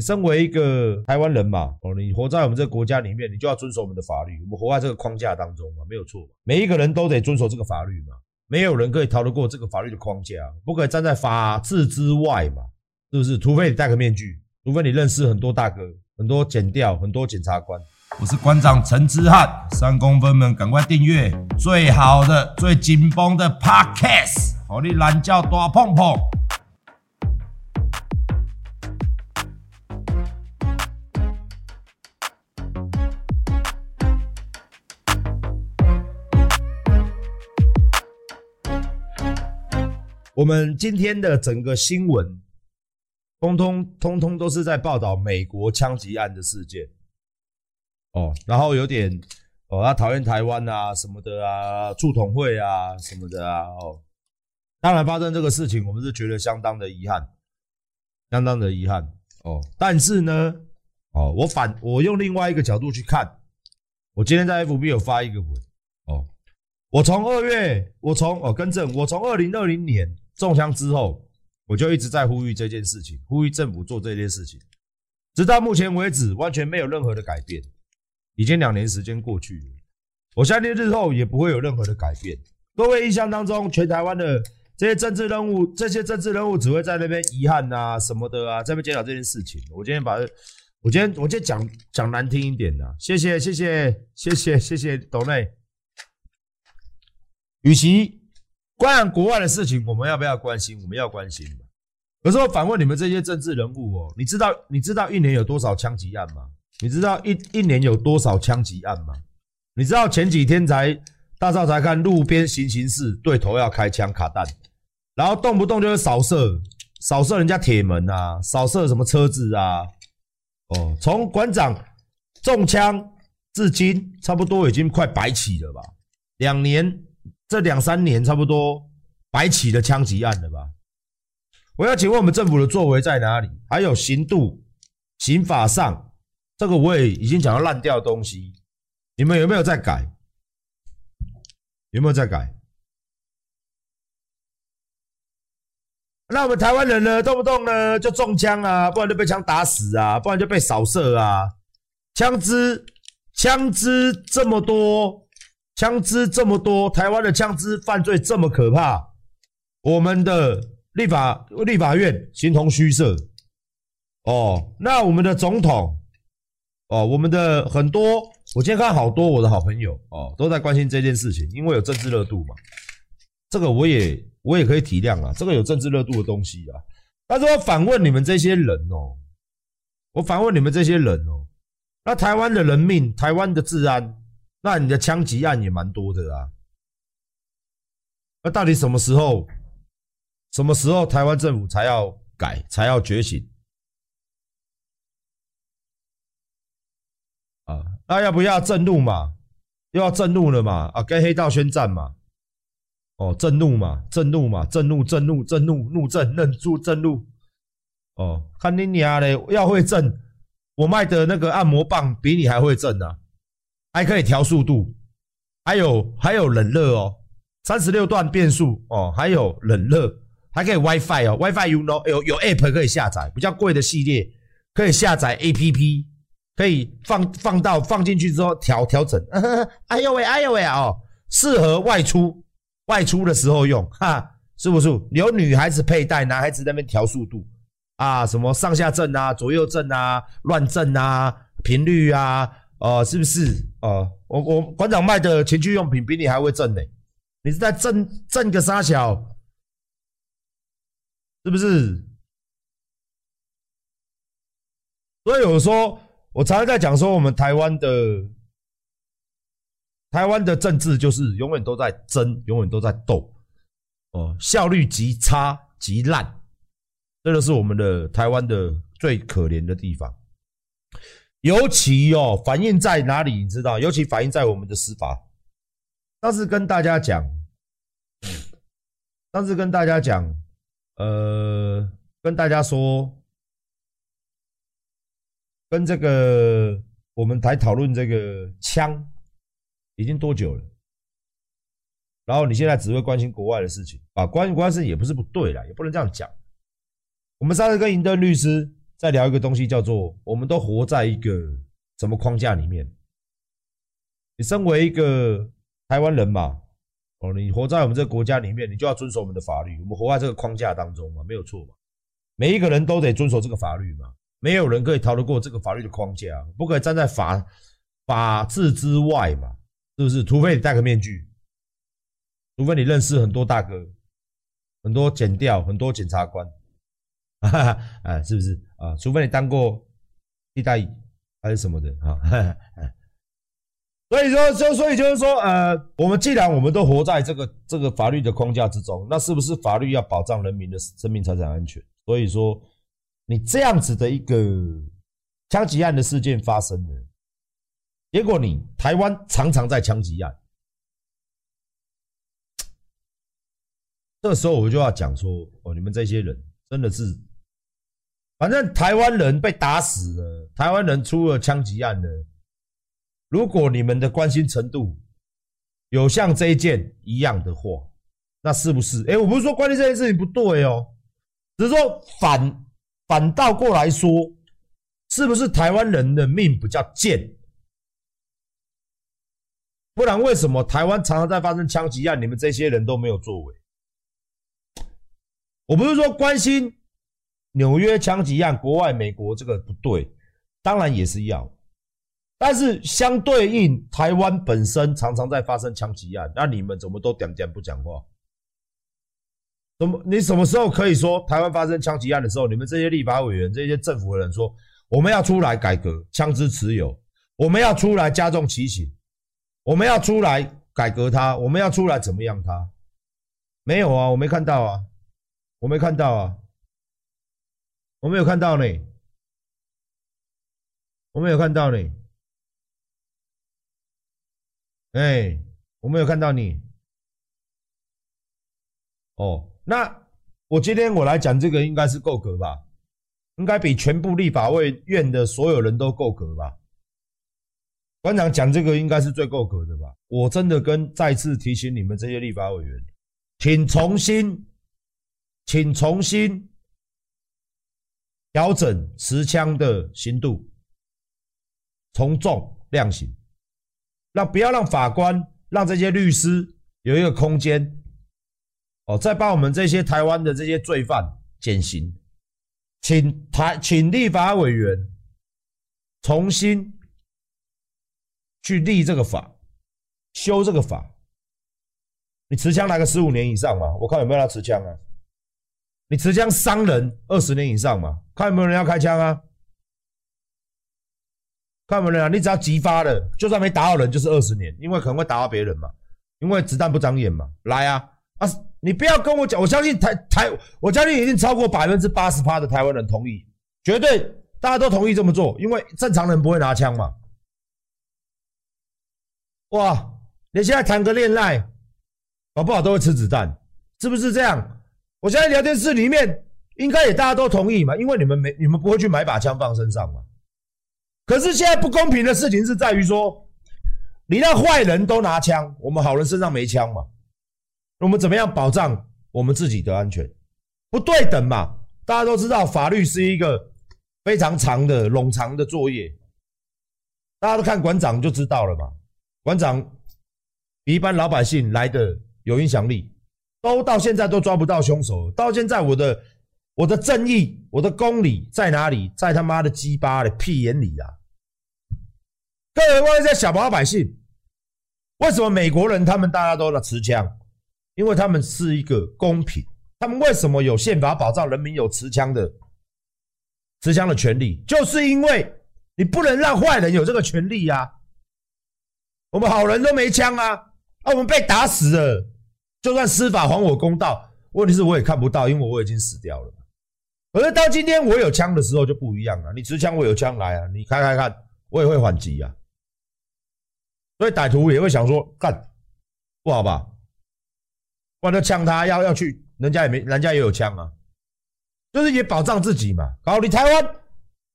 你身为一个台湾人嘛，哦，你活在我们这个国家里面，你就要遵守我们的法律。我们活在这个框架当中嘛，没有错。每一个人都得遵守这个法律嘛，没有人可以逃得过这个法律的框架，不可以站在法治之外嘛，是不是？除非你戴个面具，除非你认识很多大哥、很多检调、很多检察官。我是馆长陈之汉，三公分们赶快订阅最好的、最紧绷的 Podcast，好你懒叫大碰碰。我们今天的整个新闻，通通通通都是在报道美国枪击案的事件，哦，然后有点哦，他讨厌台湾啊什么的啊，促统会啊什么的啊，哦，当然发生这个事情，我们是觉得相当的遗憾，相当的遗憾哦。但是呢，哦，我反我用另外一个角度去看，我今天在 FB 有发一个文，哦，我从二月，我从哦更正，我从二零二零年。中枪之后，我就一直在呼吁这件事情，呼吁政府做这件事情，直到目前为止，完全没有任何的改变。已经两年时间过去了，我相信日后也不会有任何的改变。各位印象当中，全台湾的这些政治人物，这些政治人物只会在那边遗憾啊什么的啊，在那边检讨这件事情。我今天把，我今天我今天讲讲难听一点的，谢谢谢谢谢谢谢谢斗内，与其。关于国外的事情，我们要不要关心？我们要关心。可是我反问你们这些政治人物哦，你知道你知道一年有多少枪击案吗？你知道一一年有多少枪击案吗？你知道前几天才大少才看路边行刑事对头要开枪卡弹，然后动不动就是扫射扫射人家铁门啊，扫射什么车子啊？哦，从馆长中枪至今，差不多已经快百起了吧？两年。这两三年差不多百起的枪击案了吧？我要请问我们政府的作为在哪里？还有刑度、刑法上，这个我也已经讲到烂掉的东西，你们有没有在改？有没有在改？那我们台湾人呢？动不动呢就中枪啊，不然就被枪打死啊，不然就被扫射啊，枪支枪支这么多。枪支这么多，台湾的枪支犯罪这么可怕，我们的立法立法院形同虚设。哦，那我们的总统，哦，我们的很多，我今天看好多我的好朋友哦，都在关心这件事情，因为有政治热度嘛。这个我也我也可以体谅啊，这个有政治热度的东西啊。但是我反问你们这些人哦，我反问你们这些人哦，那台湾的人命，台湾的治安。那你的枪击案也蛮多的啊，那到底什么时候，什么时候台湾政府才要改，才要觉醒？啊，那要不要震怒嘛？又要震怒了嘛？啊，跟黑道宣战嘛？哦，震怒嘛？震怒嘛？震怒，震怒，震怒，怒震，认住，震怒。哦，看你娘嘞，要会震，我卖的那个按摩棒比你还会震呢。还可以调速度，还有还有冷热哦，三十六段变速哦，还有冷热，还可以 WiFi 哦，WiFi you know 有有 App 可以下载，比较贵的系列可以下载 APP，可以放放到放进去之后调调整。哎呦喂，哎呦喂哦，适合外出外出的时候用哈，是不是？有女孩子佩戴，男孩子那边调速度啊，什么上下震啊，左右震啊，乱震啊，频率啊。啊、是不是？啊、我我馆长卖的情趣用品比你还会挣呢，你是在挣挣个三小，是不是？所以有说，我常常在讲说，我们台湾的台湾的政治就是永远都在争，永远都在斗，哦、效率极差极烂，这就是我们的台湾的最可怜的地方。尤其哦，反映在哪里？你知道？尤其反映在我们的司法。当时跟大家讲，当时跟大家讲，呃，跟大家说，跟这个我们台讨论这个枪已经多久了？然后你现在只会关心国外的事情啊？关心国外事也不是不对啦，也不能这样讲。我们上次跟银灯律师。再聊一个东西，叫做我们都活在一个什么框架里面？你身为一个台湾人嘛，哦，你活在我们这个国家里面，你就要遵守我们的法律。我们活在这个框架当中嘛，没有错嘛。每一个人都得遵守这个法律嘛，没有人可以逃得过这个法律的框架，不可以站在法法治之外嘛，是不是？除非你戴个面具，除非你认识很多大哥，很多检调，很多检察官，哈哈，哎，是不是啊？除非你当过替代役还是什么的啊？所以说，就所以就是说，呃，我们既然我们都活在这个这个法律的框架之中，那是不是法律要保障人民的生命财产安全？所以说，你这样子的一个枪击案的事件发生了，结果你台湾常常在枪击案，这时候我就要讲说，哦，你们这些人真的是，反正台湾人被打死了，台湾人出了枪击案了。如果你们的关心程度有像这一件一样的话，那是不是？哎，我不是说关心这件事情不对哦，只是说反反倒过来说，是不是台湾人的命比较贱？不然为什么台湾常常在发生枪击案，你们这些人都没有作为？我不是说关心纽约枪击案，国外美国这个不对，当然也是要。但是相对应，台湾本身常常在发生枪击案，那你们怎么都点点不讲话？怎么你什么时候可以说台湾发生枪击案的时候，你们这些立法委员、这些政府的人说我们要出来改革枪支持有，我们要出来加重其刑，我们要出来改革它，我们要出来怎么样它？没有啊，我没看到啊，我没看到啊，我没有看到呢，我没有看到呢。哎、我没有看到你。哦，那我今天我来讲这个应该是够格吧？应该比全部立法委院的所有人都够格吧？馆长讲这个应该是最够格的吧？我真的跟再次提醒你们这些立法委员，请重新，请重新调整持枪的刑度，从重量刑。让不要让法官让这些律师有一个空间，哦，再帮我们这些台湾的这些罪犯减刑，请台请立法委员重新去立这个法，修这个法。你持枪来个十五年以上嘛？我看有没有要持枪啊？你持枪伤人二十年以上嘛？看有没有人要开枪啊？看有没有人啊？你只要击发了，就算没打到人，就是二十年，因为可能会打到别人嘛，因为子弹不长眼嘛。来啊啊！你不要跟我讲，我相信台台，我相信已经超过百分之八十趴的台湾人同意，绝对大家都同意这么做，因为正常人不会拿枪嘛。哇！你现在谈个恋爱，搞不好都会吃子弹，是不是这样？我现在聊天室里面应该也大家都同意嘛，因为你们没你们不会去买把枪放身上嘛。可是现在不公平的事情是在于说，你让坏人都拿枪，我们好人身上没枪嘛？我们怎么样保障我们自己的安全？不对等嘛？大家都知道，法律是一个非常长的、冗长的作业。大家都看馆长就知道了嘛。馆长比一般老百姓来的有影响力，都到现在都抓不到凶手。到现在，我的我的正义、我的公理在哪里？在他妈的鸡巴的屁眼里啊！各位问一下小老百姓，为什么美国人他们大家都在持枪？因为他们是一个公平。他们为什么有宪法保障人民有持枪的持枪的权利？就是因为你不能让坏人有这个权利呀。我们好人都没枪啊，啊，我们被打死了，就算司法还我公道，问题是我也看不到，因为我已经死掉了。可是到今天我有枪的时候就不一样了。你持枪，我有枪来啊，你开开看，我也会还击啊。所以歹徒也会想说，干不好吧？不然就呛他，要要去，人家也没，人家也有枪啊，就是也保障自己嘛。好，你台湾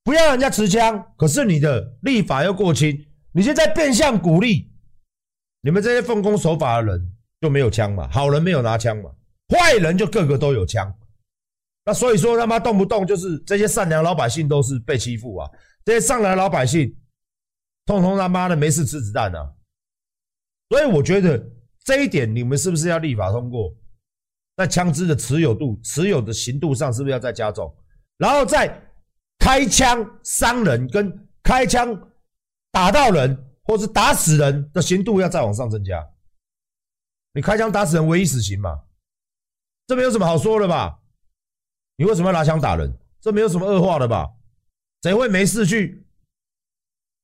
不要人家持枪，可是你的立法又过轻，你现在变相鼓励你们这些奉公守法的人就没有枪嘛？好人没有拿枪嘛？坏人就个个都有枪，那所以说他妈动不动就是这些善良老百姓都是被欺负啊，这些善良老百姓，通通他妈的没事吃子弹啊。所以我觉得这一点你们是不是要立法通过？在枪支的持有度、持有的刑度上是不是要再加重？然后再开枪伤人跟开枪打到人或是打死人的刑度要再往上增加？你开枪打死人，唯一死刑嘛？这没有什么好说的吧？你为什么要拿枪打人？这没有什么恶化的吧？谁会没事去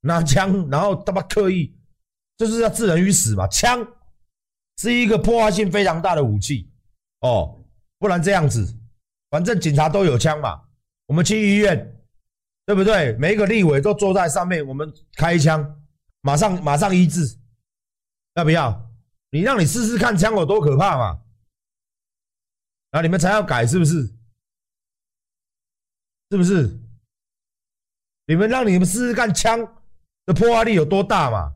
拿枪，然后他妈刻意就是要置人于死嘛？枪是一个破坏性非常大的武器哦，不然这样子，反正警察都有枪嘛，我们去医院，对不对？每一个立委都坐在上面，我们开枪，马上马上医治，要不要？你让你试试看枪有多可怕嘛？啊，你们才要改是不是？是不是？你们让你们试试看枪的破坏力有多大嘛？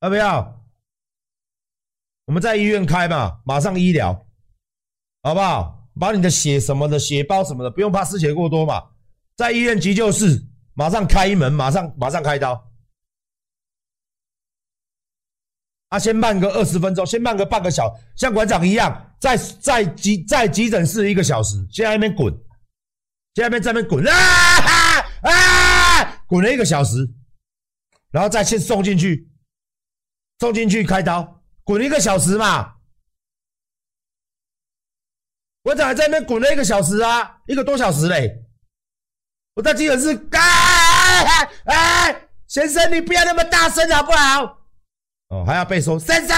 要不要？我们在医院开嘛，马上医疗，好不好？把你的血什么的血包什么的，不用怕失血过多嘛，在医院急救室马上开门，马上马上开刀。啊，先慢个二十分钟，先慢个半个小时，像馆长一样，在在急在急诊室一个小时，先在那边滚，先在那边在那边滚啊啊，滚了一个小时，然后再先送进去，送进去开刀，滚一个小时嘛。馆长还在那边滚了一个小时啊，一个多小时嘞。我在急诊室，哎哎，先生你不要那么大声好不好？哦，还要被说，先生，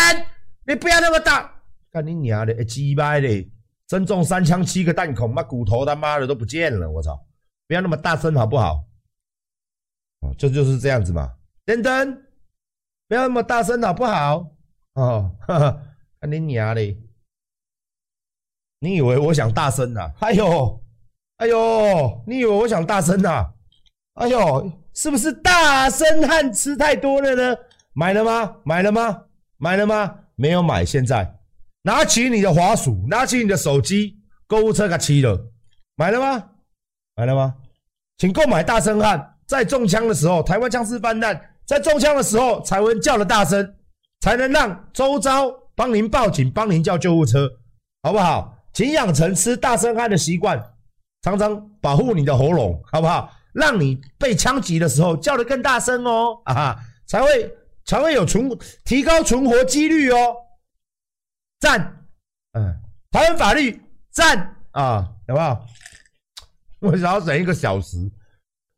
你不要那么大，干你娘的，鸡掰的，身中三枪七个弹孔，妈骨头他妈的都不见了，我操！不要那么大声好不好？哦，这就，是这样子嘛，先生，不要那么大声好不好？哦，哈哈，干你娘的，你以为我想大声呐？哎呦，哎呦，你以为我想大声呐？哎呦，是不是大声汉吃太多了呢？买了吗？买了吗？买了吗？没有买。现在拿起你的滑鼠，拿起你的手机，购物车给骑了。买了吗？买了吗？请购买大声汉，在中枪的时候，台湾枪支泛滥，在中枪的时候才会叫的大声，才能让周遭帮您报警，帮您叫救护车，好不好？请养成吃大声汉的习惯，常常保护你的喉咙，好不好？让你被枪击的时候叫得更大声哦，啊哈，才会。才会有存提高存活几率哦，赞，嗯，台湾法律赞啊，有没有？我想要等一个小时，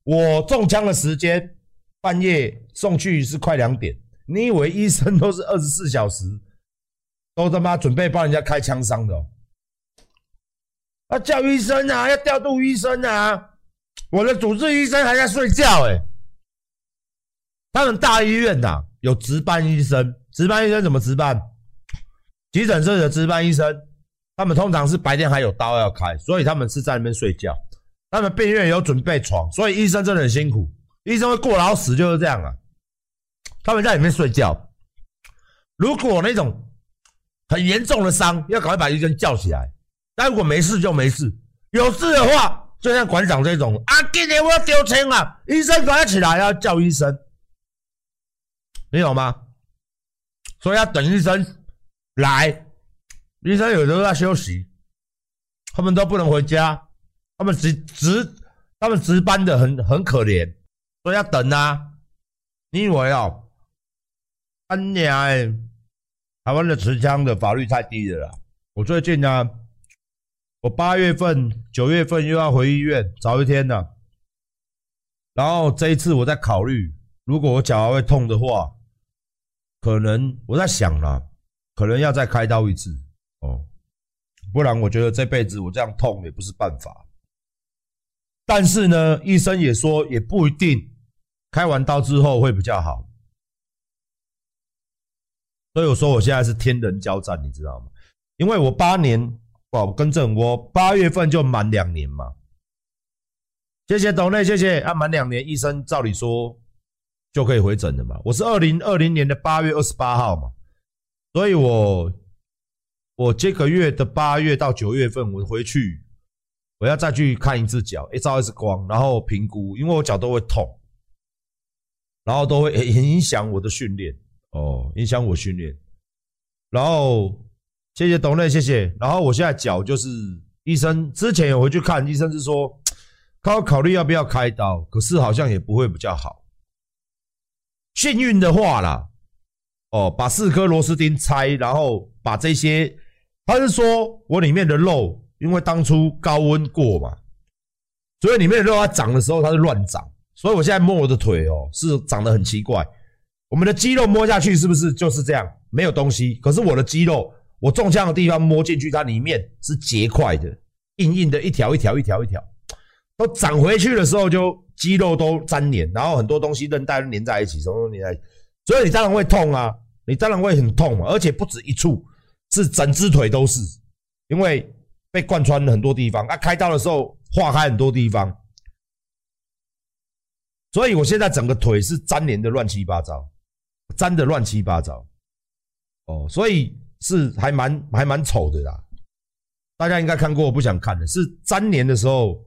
我中枪的时间半夜送去是快两点，你以为医生都是二十四小时都他妈准备帮人家开枪伤的？哦？要叫医生啊，要调度医生啊，我的主治医生还在睡觉哎，他们大医院呐。有值班医生，值班医生怎么值班？急诊室的值班医生，他们通常是白天还有刀要开，所以他们是在那边睡觉。他们病院有准备床，所以医生真的很辛苦。医生会过劳死就是这样啊。他们在里面睡觉。如果那种很严重的伤，要赶快把医生叫起来。但如果没事就没事，有事的话，就像馆长这种啊，今天我要丢钱啊，医生赶快起来要叫医生。没有吗？所以要等医生来，医生有时候在休息，他们都不能回家，他们值值，他们值班的很很可怜，所以要等啊。你以为哦？安娘哎，台湾的持枪的法律太低了啦。我最近呢，我八月份、九月份又要回医院早一天呢，然后这一次我在考虑，如果我脚还会痛的话。可能我在想啦，可能要再开刀一次哦，不然我觉得这辈子我这样痛也不是办法。但是呢，医生也说也不一定，开完刀之后会比较好。所以我说我现在是天人交战，你知道吗？因为我八年，哦，更正，我八月份就满两年嘛。谢谢董内，谢谢啊，满两年，医生照理说。就可以回诊了嘛？我是二零二零年的八月二十八号嘛，所以我我这个月的八月到九月份，我回去我要再去看一次脚，一照一次光，然后评估，因为我脚都会痛，然后都会 影响我的训练哦，影响我训练。然后谢谢董内，谢谢。然后我现在脚就是医生之前有回去看，医生是说 他要考虑要不要开刀，可是好像也不会比较好。幸运的话啦，哦，把四颗螺丝钉拆，然后把这些，他是说我里面的肉，因为当初高温过嘛，所以里面的肉它长的时候它是乱长，所以我现在摸我的腿哦，是长得很奇怪。我们的肌肉摸下去是不是就是这样？没有东西，可是我的肌肉，我中枪的地方摸进去，它里面是结块的，硬硬的一条一条一条一条，都长回去的时候就肌肉都粘连，然后很多东西韧带都连在一起，什么都连在一起，所以你当然会痛啊，你当然会很痛嘛，而且不止一处，是整只腿都是，因为被贯穿了很多地方，啊，开刀的时候划开很多地方，所以我现在整个腿是粘连的乱七八糟。粘的乱七八糟，哦，所以是还蛮还蛮丑的啦。大家应该看过，我不想看的是粘连的时候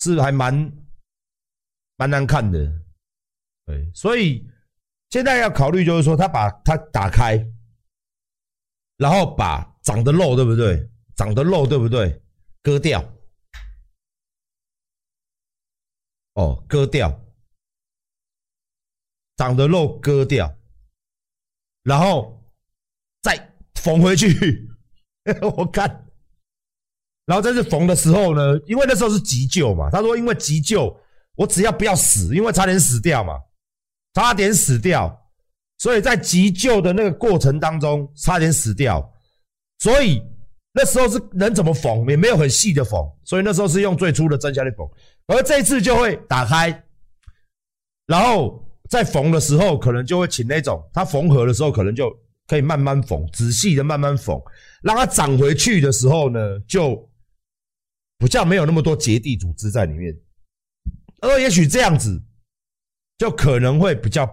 是还蛮蛮难看的。对，所以现在要考虑就是说，他把它打开，然后把长的肉对不对？长的肉对不对？割掉，哦，割掉。长的肉割掉，然后再缝回去。我看，然后在这缝的时候呢，因为那时候是急救嘛，他说因为急救，我只要不要死，因为差点死掉嘛，差点死掉，所以在急救的那个过程当中差点死掉，所以那时候是能怎么缝也没有很细的缝，所以那时候是用最粗的针下去缝，而这次就会打开，然后。在缝的时候，可能就会请那种，他缝合的时候，可能就可以慢慢缝，仔细的慢慢缝，让它长回去的时候呢，就比较没有那么多结缔组织在里面。而也许这样子，就可能会比较，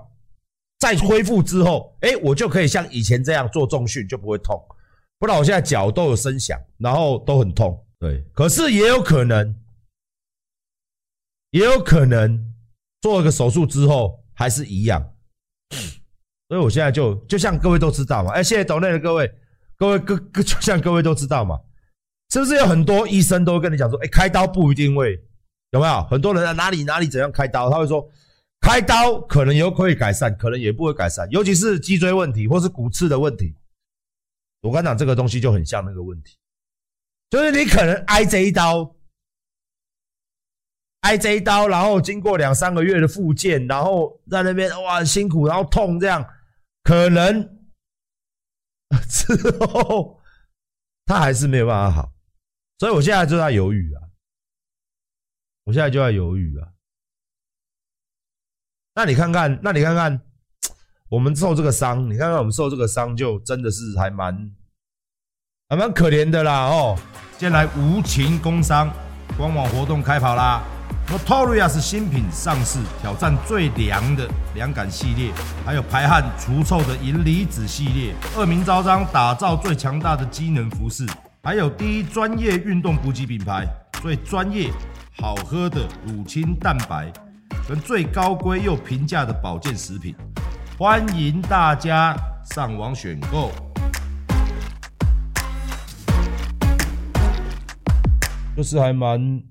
在恢复之后，哎，我就可以像以前这样做重训，就不会痛。不然我现在脚都有声响，然后都很痛。对，可是也有可能，也有可能做一个手术之后。还是一样，所以我现在就就像各位都知道嘛，哎，谢谢岛内的各位，各位各各就像各位都知道嘛，是不是有很多医生都会跟你讲说，哎，开刀不一定会有没有？很多人在哪里哪里怎样开刀，他会说开刀可能有可以改善，可能也不会改善，尤其是脊椎问题或是骨刺的问题。我刚讲这个东西就很像那个问题，就是你可能挨这一刀。挨这一刀，然后经过两三个月的复健，然后在那边哇辛苦，然后痛这样，可能 之后他还是没有办法好，所以我现在就在犹豫啊，我现在就在犹豫啊。那你看看，那你看看，我们受这个伤，你看看我们受这个伤，就真的是还蛮还蛮可怜的啦哦。接下来无情工商官网活动开跑啦！Notorious 新品上市，挑战最凉的凉感系列，还有排汗除臭的银离子系列，恶名昭彰，打造最强大的机能服饰，还有第一专业运动补给品牌，最专业好喝的乳清蛋白，跟最高规又平价的保健食品，欢迎大家上网选购。就是还蛮。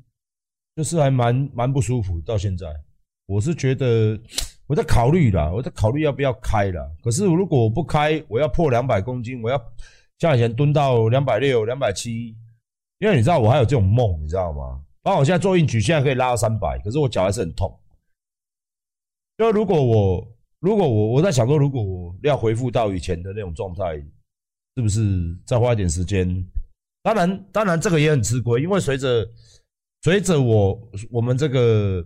就是还蛮蛮不舒服，到现在，我是觉得我在考虑啦，我在考虑要不要开啦。可是如果我不开，我要破两百公斤，我要像以前蹲到两百六、两百七，因为你知道我还有这种梦，你知道吗？包括我现在做硬举，现在可以拉到三百，可是我脚还是很痛。就如果我如果我我在想说，如果我要恢复到以前的那种状态，是不是再花一点时间？当然，当然这个也很吃亏，因为随着随着我我们这个，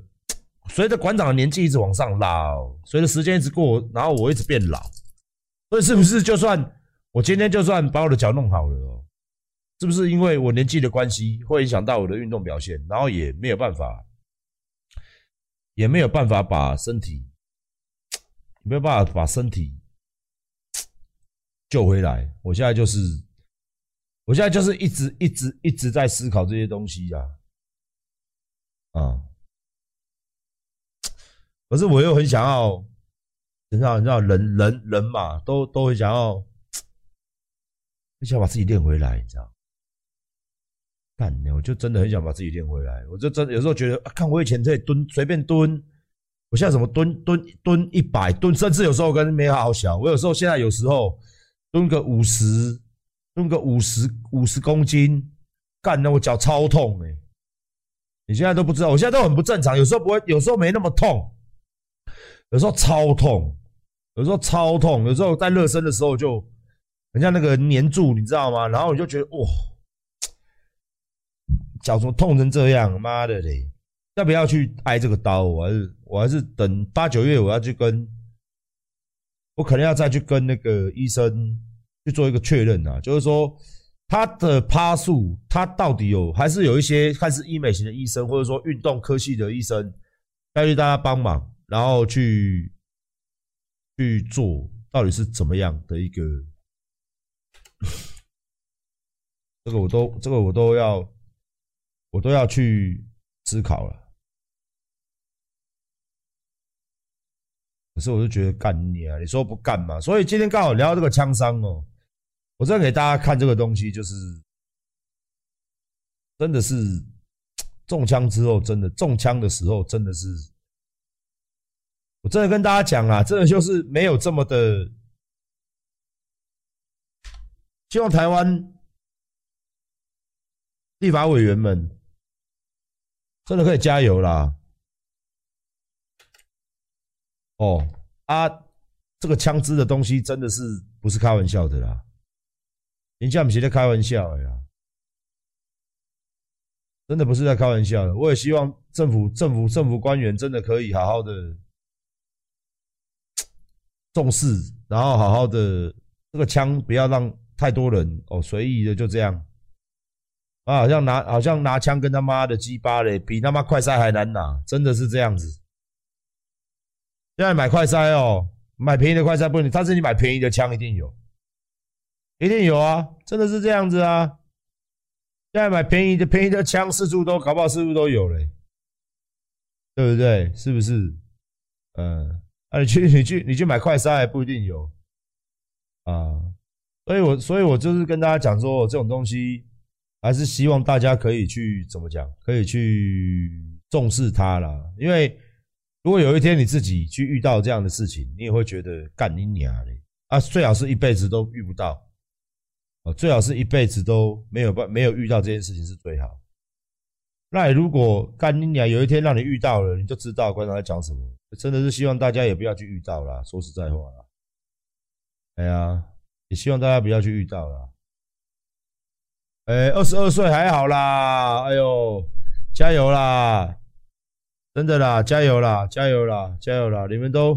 随着馆长的年纪一直往上拉，随着时间一直过，然后我一直变老，所以是不是就算我今天就算把我的脚弄好了哦，是不是因为我年纪的关系会影响到我的运动表现，然后也没有办法，也没有办法把身体，没有办法把身体 救回来。我现在就是我现在就是一直一直一直在思考这些东西呀，啊，可是我又很想要，你知道，你知道，人人人嘛，都都会想要，很想把自己练回来，你知道？干，我就真的很想把自己练回来。我就真的有时候觉得，看我以前可以蹲，随便蹲，我现在怎么蹲蹲蹲一百蹲，甚至有时候跟没好好想。我有时候现在有时候蹲个五十。蹲个五十五十公斤，干的我脚超痛诶、欸！你现在都不知道，我现在都很不正常，有时候不会，有时候没那么痛，有时候超痛，有时候超痛，有时候在热身的时候就，很像那个黏住，你知道吗？然后你就觉得哇，脚怎么痛成这样？妈的嘞！要不要去挨这个刀？我还是我还是等八九月我要去跟，我可能要再去跟那个医生。去做一个确认啊，就是说他的趴数，他到底有还是有一些看似医美型的医生，或者说运动科系的医生，要去大家帮忙，然后去去做，到底是怎么样的一个？这个我都这个我都要我都要去思考了。可是我就觉得干你啊，你说不干嘛？所以今天刚好聊这个枪伤哦。我再给大家看这个东西，就是真的是中枪之后，真的中枪的时候，真的是，我真的跟大家讲啊，真的就是没有这么的。希望台湾立法委员们真的可以加油啦！哦啊，这个枪支的东西真的是不是开玩笑的啦。人家不是在开玩笑的呀，真的不是在开玩笑的。我也希望政府、政府、政府官员真的可以好好的重视，然后好好的这个枪不要让太多人哦随意的就这样啊，好像拿好像拿枪跟他妈的鸡巴嘞，比他妈快塞还难拿，真的是这样子。现在买快塞哦，买便宜的快塞不能，但是你买便宜的枪一定有。一定有啊，真的是这样子啊！现在买便宜的便宜的枪，四处都搞不好，四处都有嘞，对不对？是不是？嗯，啊，你去你去你去买快塞还不一定有啊，所以我所以我就是跟大家讲说，这种东西还是希望大家可以去怎么讲，可以去重视它啦。因为如果有一天你自己去遇到这样的事情，你也会觉得干你娘嘞啊！最好是一辈子都遇不到。哦，最好是一辈子都没有办没有遇到这件事情是最好。那如果干你娘有一天让你遇到了，你就知道观众在讲什么。真的是希望大家也不要去遇到啦，说实在话啦。哎呀，也希望大家不要去遇到啦。哎，二十二岁还好啦，哎呦，加油啦！真的啦，加油啦，加油啦，加油啦！你们都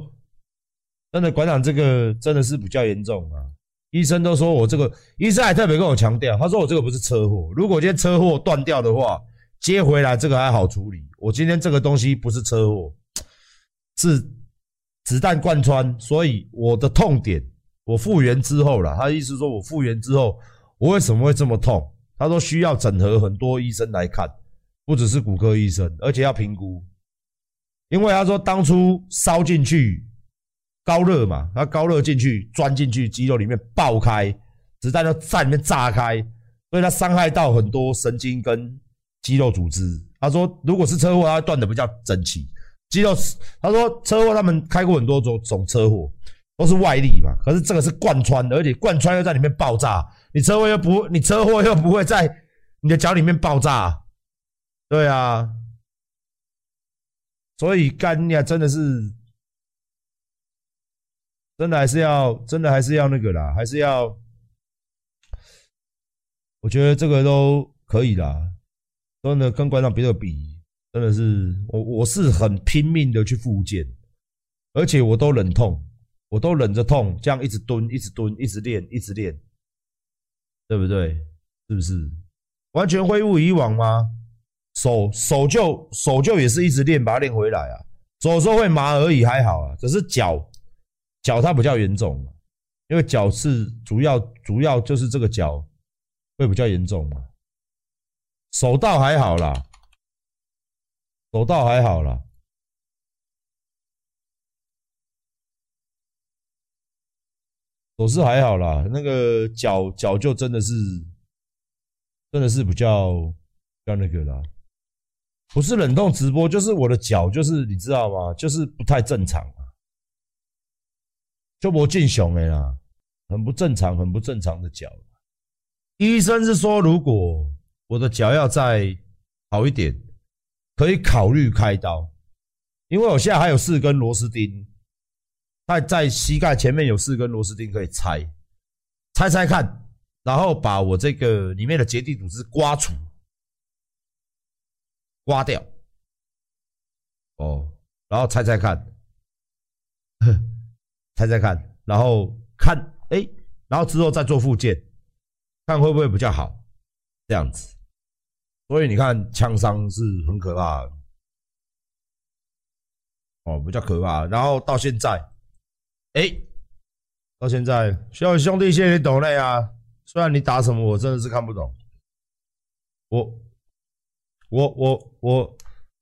真的馆长这个真的是比较严重啊。医生都说我这个，医生还特别跟我强调，他说我这个不是车祸，如果今天车祸断掉的话，接回来这个还好处理。我今天这个东西不是车祸，是子弹贯穿，所以我的痛点，我复原之后了，他的意思说我复原之后，我为什么会这么痛？他说需要整合很多医生来看，不只是骨科医生，而且要评估，因为他说当初烧进去。高热嘛，他高热进去，钻进去肌肉里面爆开，子弹就在里面炸开，所以他伤害到很多神经跟肌肉组织。他说，如果是车祸，他断的比较整齐。肌肉，他说车祸他们开过很多种种车祸，都是外力嘛，可是这个是贯穿的，而且贯穿又在里面爆炸。你车祸又不，你车祸又不会在你的脚里面爆炸，对啊，所以干呀，真的是。真的还是要，真的还是要那个啦，还是要，我觉得这个都可以啦。真的跟馆长别的比，真的是我我是很拼命的去复健，而且我都忍痛，我都忍着痛，这样一直蹲，一直蹲，一直练，一直练，对不对？是不是？完全恢复以往吗？手手就手就也是一直练，把它练回来啊。手有时候会麻而已，还好啊。只是脚。脚它比较严重，因为脚是主要主要就是这个脚会比较严重嘛？手倒还好啦，手倒还好啦，手是还好啦，那个脚脚就真的是，真的是比较比较那个啦，不是冷冻直播，就是我的脚就是你知道吗？就是不太正常啊，就没进熊哎啦，很不正常，很不正常的脚。医生是说，如果我的脚要再好一点，可以考虑开刀，因为我现在还有四根螺丝钉，在在膝盖前面有四根螺丝钉可以拆，拆拆看，然后把我这个里面的结缔组织刮除，刮掉，哦，然后拆拆看，拆拆看，然后看，哎，然后之后再做复健。看会不会比较好，这样子，所以你看枪伤是很可怕的，哦，比较可怕。然后到现在，哎，到现在，需要兄弟谢谢你抖内啊，虽然你打什么我真的是看不懂，我，我，我，我，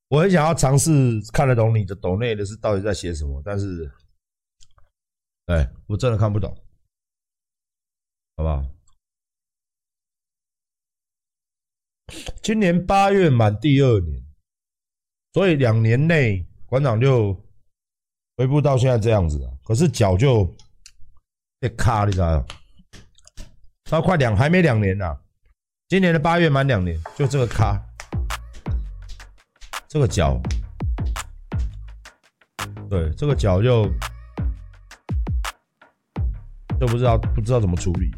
我很想要尝试看得懂你的抖内的是到底在写什么，但是，哎，我真的看不懂，好不好？今年八月满第二年，所以两年内馆长就恢复到现在这样子了。可是脚就被卡，你知道吗？到快两还没两年呢，今年的八月满两年，就这个卡，这个脚，对，这个脚就就不知道不知道怎么处理。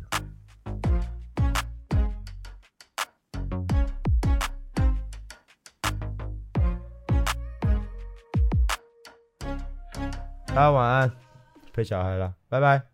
大家晚安，陪小孩了，拜拜。